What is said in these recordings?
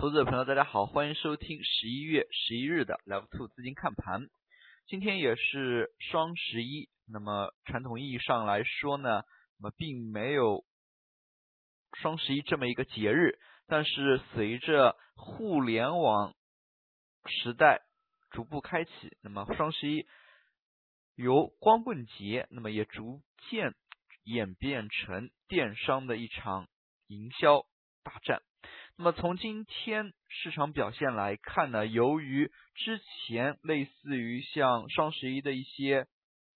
投资者朋友，大家好，欢迎收听十一月十一日的 Live Two 资金看盘。今天也是双十一，那么传统意义上来说呢，那么并没有双十一这么一个节日，但是随着互联网时代逐步开启，那么双十一由光棍节，那么也逐渐演变成电商的一场营销大战。那么从今天市场表现来看呢，由于之前类似于像双十一的一些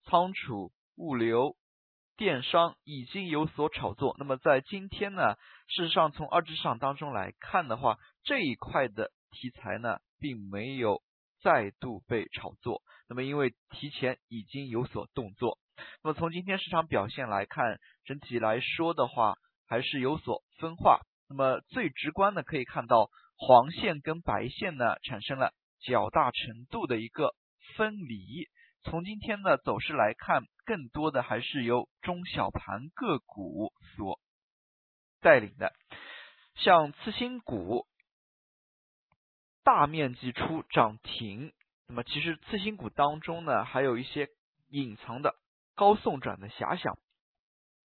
仓储、物流、电商已经有所炒作，那么在今天呢，事实上从二级市场当中来看的话，这一块的题材呢，并没有再度被炒作。那么因为提前已经有所动作，那么从今天市场表现来看，整体来说的话，还是有所分化。那么最直观的可以看到，黄线跟白线呢产生了较大程度的一个分离。从今天的走势来看，更多的还是由中小盘个股所带领的，像次新股大面积出涨停。那么其实次新股当中呢，还有一些隐藏的高送转的遐想。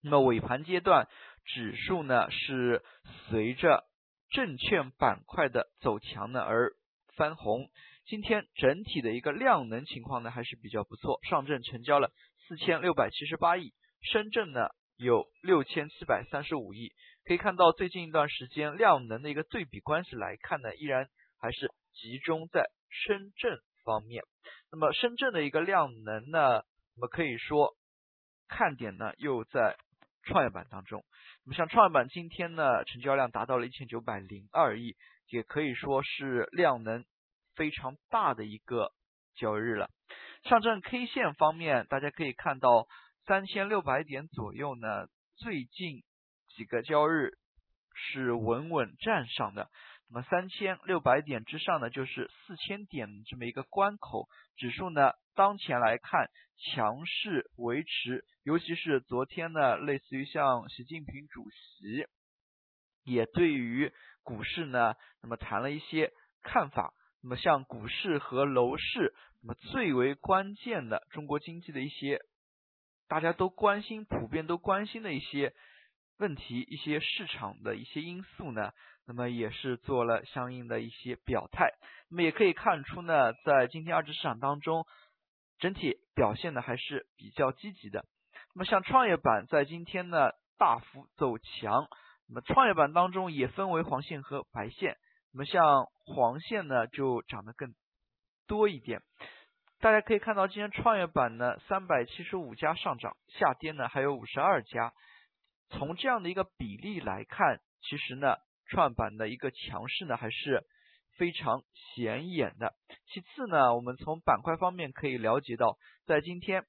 那么尾盘阶段。指数呢是随着证券板块的走强呢而翻红，今天整体的一个量能情况呢还是比较不错，上证成交了四千六百七十八亿，深圳呢有六千七百三十五亿，可以看到最近一段时间量能的一个对比关系来看呢，依然还是集中在深圳方面。那么深圳的一个量能呢，那么可以说看点呢又在创业板当中。那么像创业板今天呢，成交量达到了一千九百零二亿，也可以说是量能非常大的一个交易日了。上证 K 线方面，大家可以看到三千六百点左右呢，最近几个交易日是稳稳站上的。那么三千六百点之上呢，就是四千点这么一个关口，指数呢当前来看强势维持。尤其是昨天呢，类似于像习近平主席也对于股市呢，那么谈了一些看法。那么像股市和楼市，那么最为关键的中国经济的一些大家都关心、普遍都关心的一些问题、一些市场的一些因素呢，那么也是做了相应的一些表态。那么也可以看出呢，在今天二级市场当中，整体表现的还是比较积极的。那么像创业板在今天呢大幅走强，那么创业板当中也分为黄线和白线，那么像黄线呢就涨得更多一点。大家可以看到今天创业板呢三百七十五家上涨，下跌呢还有五十二家。从这样的一个比例来看，其实呢创板的一个强势呢还是非常显眼的。其次呢，我们从板块方面可以了解到，在今天。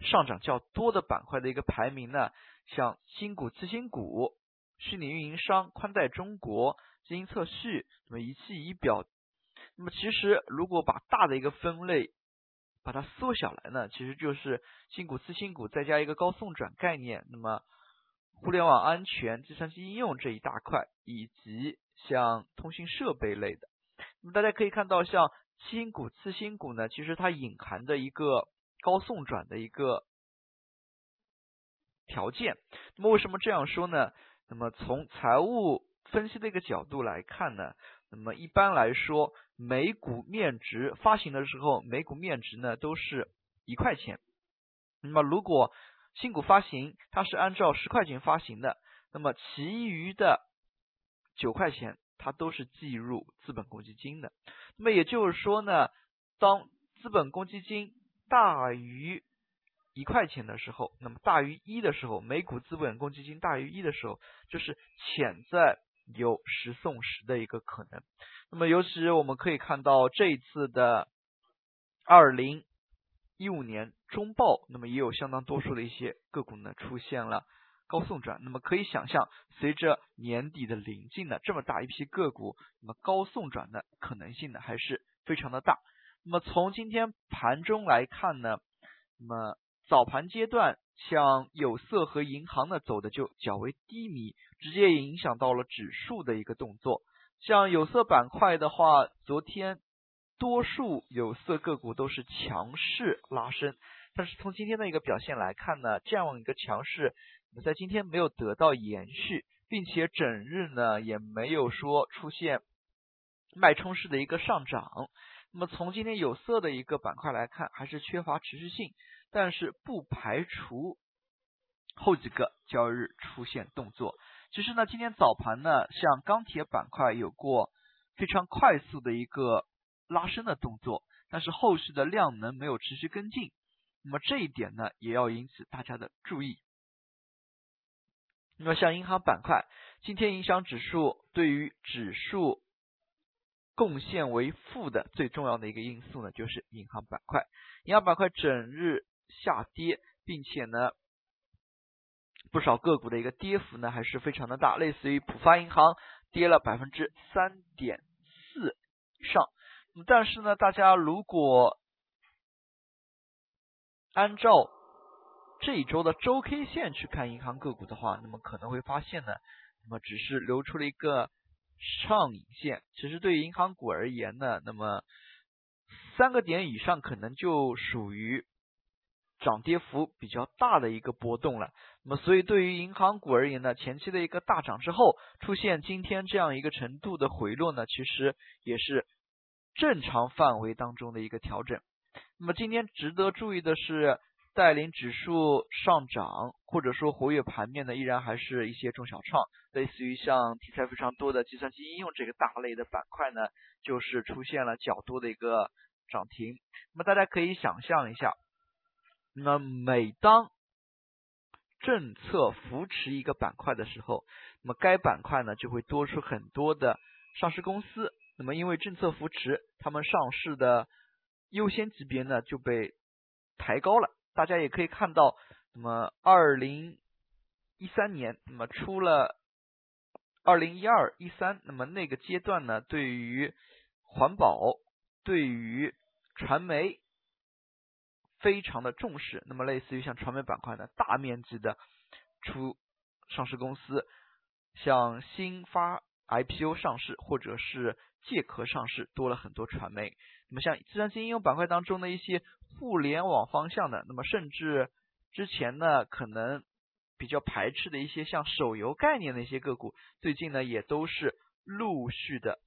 上涨较多的板块的一个排名呢，像新股、次新股、虚拟运营商、宽带中国、基因测序、那么仪器仪表。那么其实如果把大的一个分类把它缩小来呢，其实就是新股、次新股再加一个高送转概念，那么互联网安全、计算机应用这一大块，以及像通信设备类的。那么大家可以看到，像新股、次新股呢，其实它隐含的一个。高送转的一个条件，那么为什么这样说呢？那么从财务分析的一个角度来看呢，那么一般来说，每股面值发行的时候，每股面值呢都是一块钱。那么如果新股发行，它是按照十块钱发行的，那么其余的九块钱它都是计入资本公积金的。那么也就是说呢，当资本公积金大于一块钱的时候，那么大于一的时候，每股资本公积金大于一的时候，就是潜在有十送十的一个可能。那么尤其我们可以看到这一次的二零一五年中报，那么也有相当多数的一些个股呢出现了高送转。那么可以想象，随着年底的临近呢，这么大一批个股，那么高送转的可能性呢还是非常的大。那么从今天盘中来看呢，那么早盘阶段，像有色和银行呢走的就较为低迷，直接影响到了指数的一个动作。像有色板块的话，昨天多数有色个股都是强势拉升，但是从今天的一个表现来看呢，这样一个强势，在今天没有得到延续，并且整日呢也没有说出现脉冲式的一个上涨。那么从今天有色的一个板块来看，还是缺乏持续性，但是不排除后几个交易日出现动作。其实呢，今天早盘呢，像钢铁板块有过非常快速的一个拉升的动作，但是后续的量能没有持续跟进，那么这一点呢，也要引起大家的注意。那么像银行板块，今天影响指数对于指数贡献为负的最重要的一个因素呢，就是银行板块。银行板块整日下跌，并且呢。不少个股的一个跌幅呢，还是非常的大，类似于浦发银行跌了百分之三点四以上。但是呢，大家如果按照这一周的周 K 线去看银行个股的话，那么可能会发现呢，那么只是留出了一个上影线。其实对于银行股而言呢，那么三个点以上可能就属于。涨跌幅比较大的一个波动了，那么所以对于银行股而言呢，前期的一个大涨之后出现今天这样一个程度的回落呢，其实也是正常范围当中的一个调整。那么今天值得注意的是，带领指数上涨或者说活跃盘面呢，依然还是一些中小创，类似于像题材非常多的计算机应用这个大类的板块呢，就是出现了较多的一个涨停。那么大家可以想象一下。那每当政策扶持一个板块的时候，那么该板块呢就会多出很多的上市公司。那么因为政策扶持，他们上市的优先级别呢就被抬高了。大家也可以看到，那么二零一三年，那么出了二零一二一三，那么那个阶段呢，对于环保，对于传媒。非常的重视，那么类似于像传媒板块呢，大面积的出上市公司，像新发 IPO 上市或者是借壳上市，多了很多传媒。那么像计算机应用板块当中的一些互联网方向的，那么甚至之前呢可能比较排斥的一些像手游概念的一些个股，最近呢也都是陆续的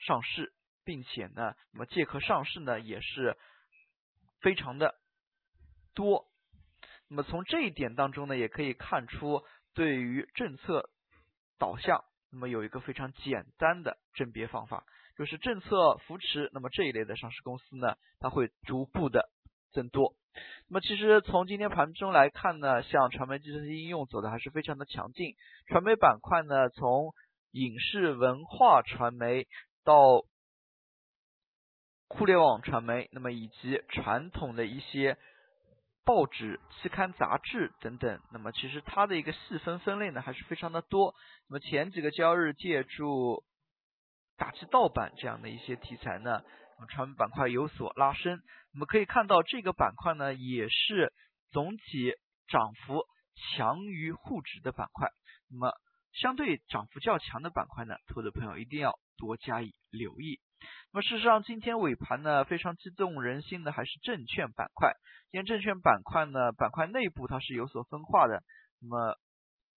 上市，并且呢，那么借壳上市呢也是。非常的多，那么从这一点当中呢，也可以看出对于政策导向，那么有一个非常简单的甄别方法，就是政策扶持，那么这一类的上市公司呢，它会逐步的增多。那么其实从今天盘中来看呢，像传媒计算机应用走的还是非常的强劲，传媒板块呢，从影视文化传媒到互联网传媒，那么以及传统的一些报纸、期刊、杂志等等，那么其实它的一个细分分类呢还是非常的多。那么前几个交易日借助打击盗版这样的一些题材呢，那么传媒板块有所拉升。我们可以看到这个板块呢也是总体涨幅强于沪指的板块。那么相对涨幅较强的板块呢，投资朋友一定要多加以留意。那么事实上，今天尾盘呢，非常激动人心的还是证券板块。今天证券板块呢，板块内部它是有所分化的。那么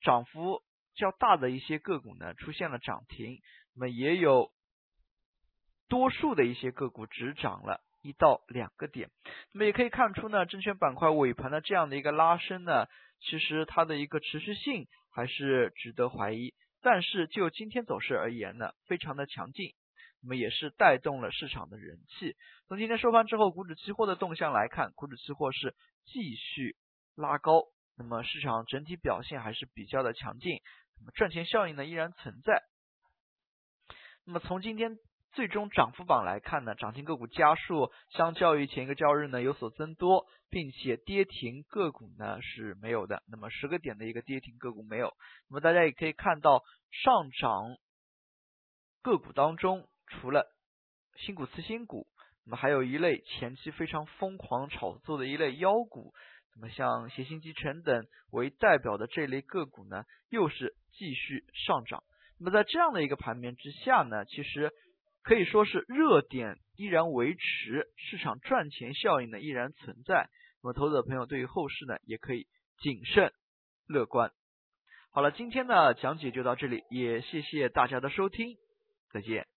涨幅较大的一些个股呢，出现了涨停。那么也有多数的一些个股只涨了一到两个点。那么也可以看出呢，证券板块尾盘的这样的一个拉升呢，其实它的一个持续性还是值得怀疑。但是就今天走势而言呢，非常的强劲。那么也是带动了市场的人气。从今天收盘之后，股指期货的动向来看，股指期货是继续拉高，那么市场整体表现还是比较的强劲，那么赚钱效应呢依然存在。那么从今天最终涨幅榜来看呢，涨停个股家数相较于前一个交易日呢有所增多，并且跌停个股呢是没有的，那么十个点的一个跌停个股没有。那么大家也可以看到上涨个股当中。除了新股次新股，那么还有一类前期非常疯狂炒作的一类妖股，那么像协鑫集成等为代表的这类个股呢，又是继续上涨。那么在这样的一个盘面之下呢，其实可以说是热点依然维持，市场赚钱效应呢依然存在。那么投资者朋友对于后市呢也可以谨慎乐观。好了，今天的讲解就到这里，也谢谢大家的收听，再见。